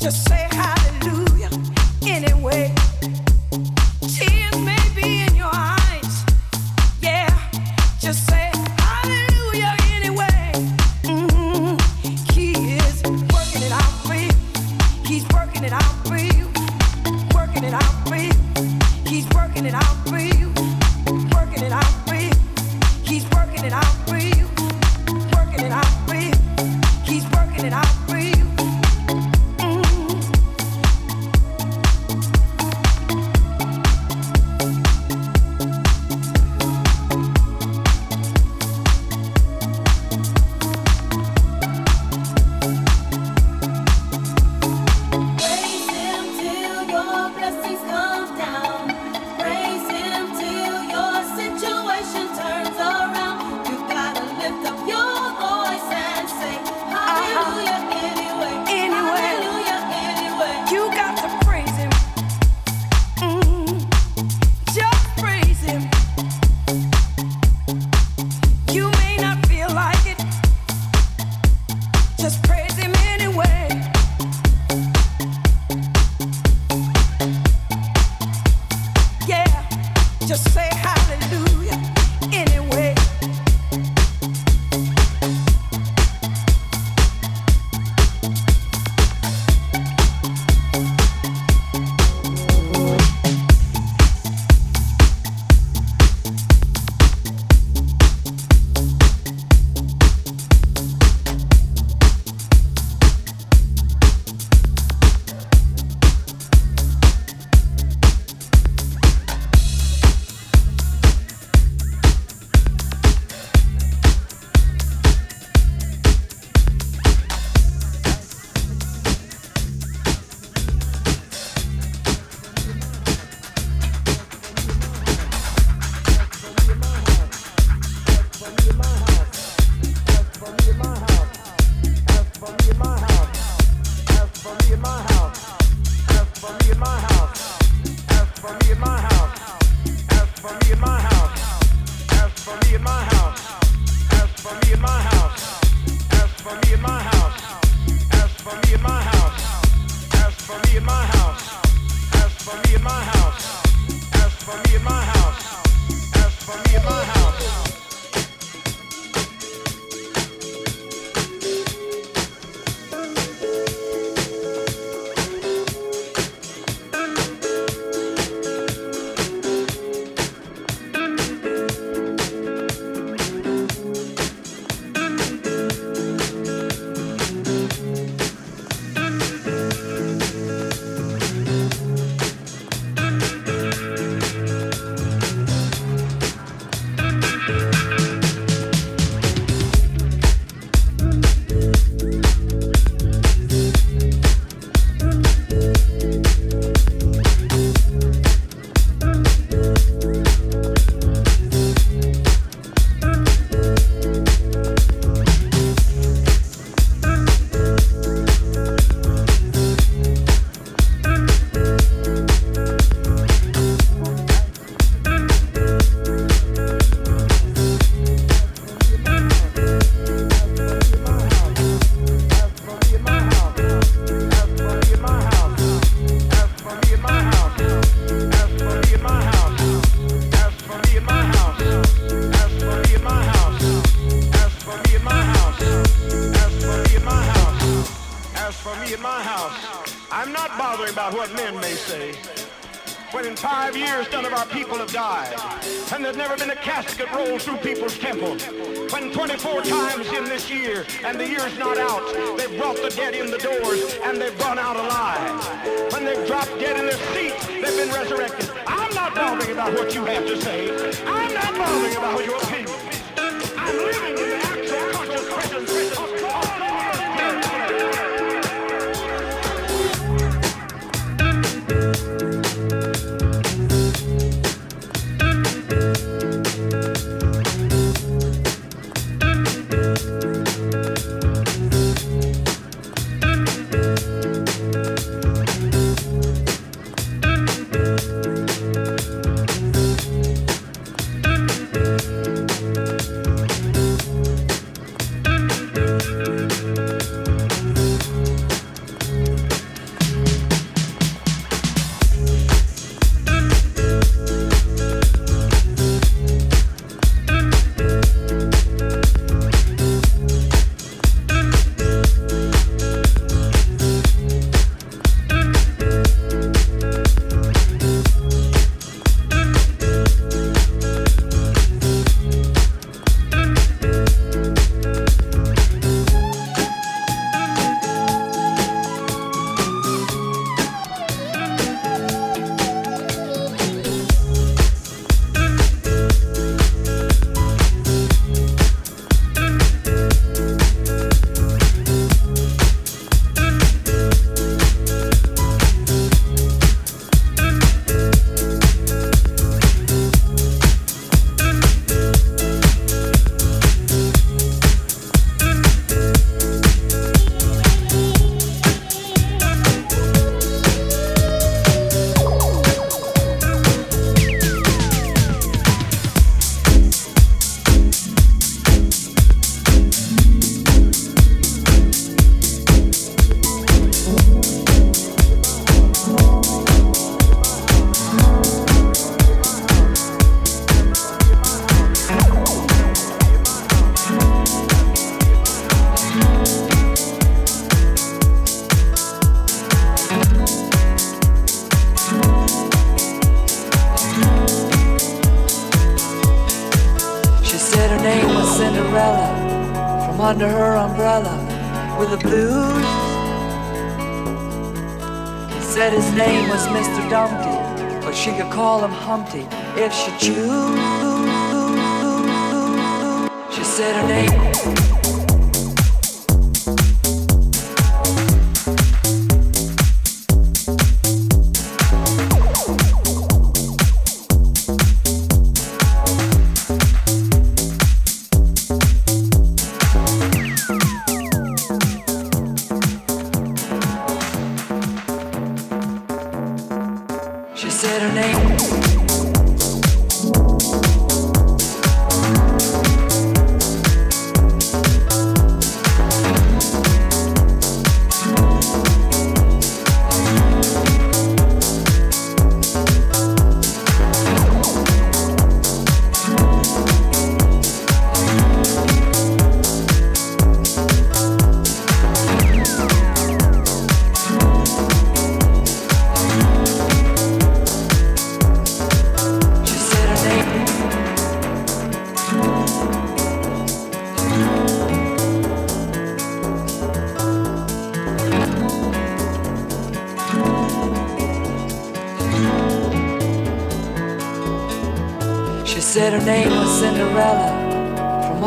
Just say hi.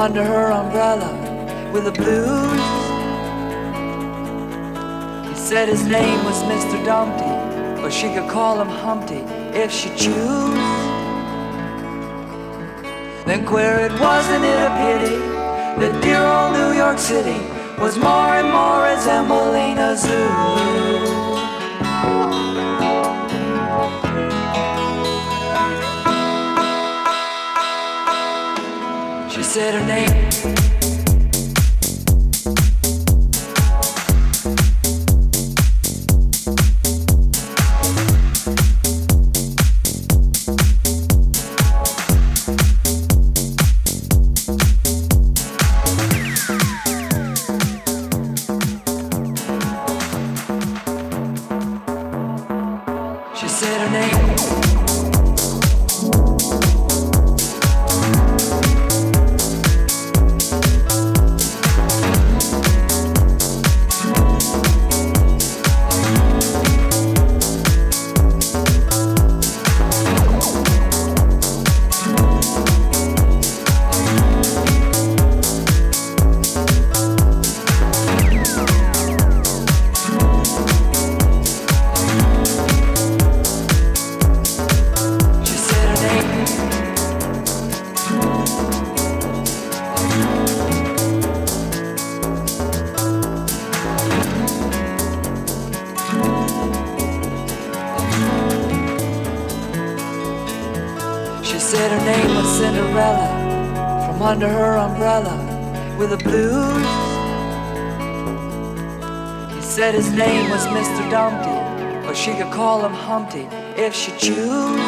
Under her umbrella with the blues. He said his name was Mr. Dumpty, but she could call him Humpty if she choose. Then queer it wasn't it a pity that dear old New York City was more and more resembling a zoo. Said her name. If she choose.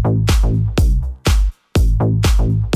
Thank you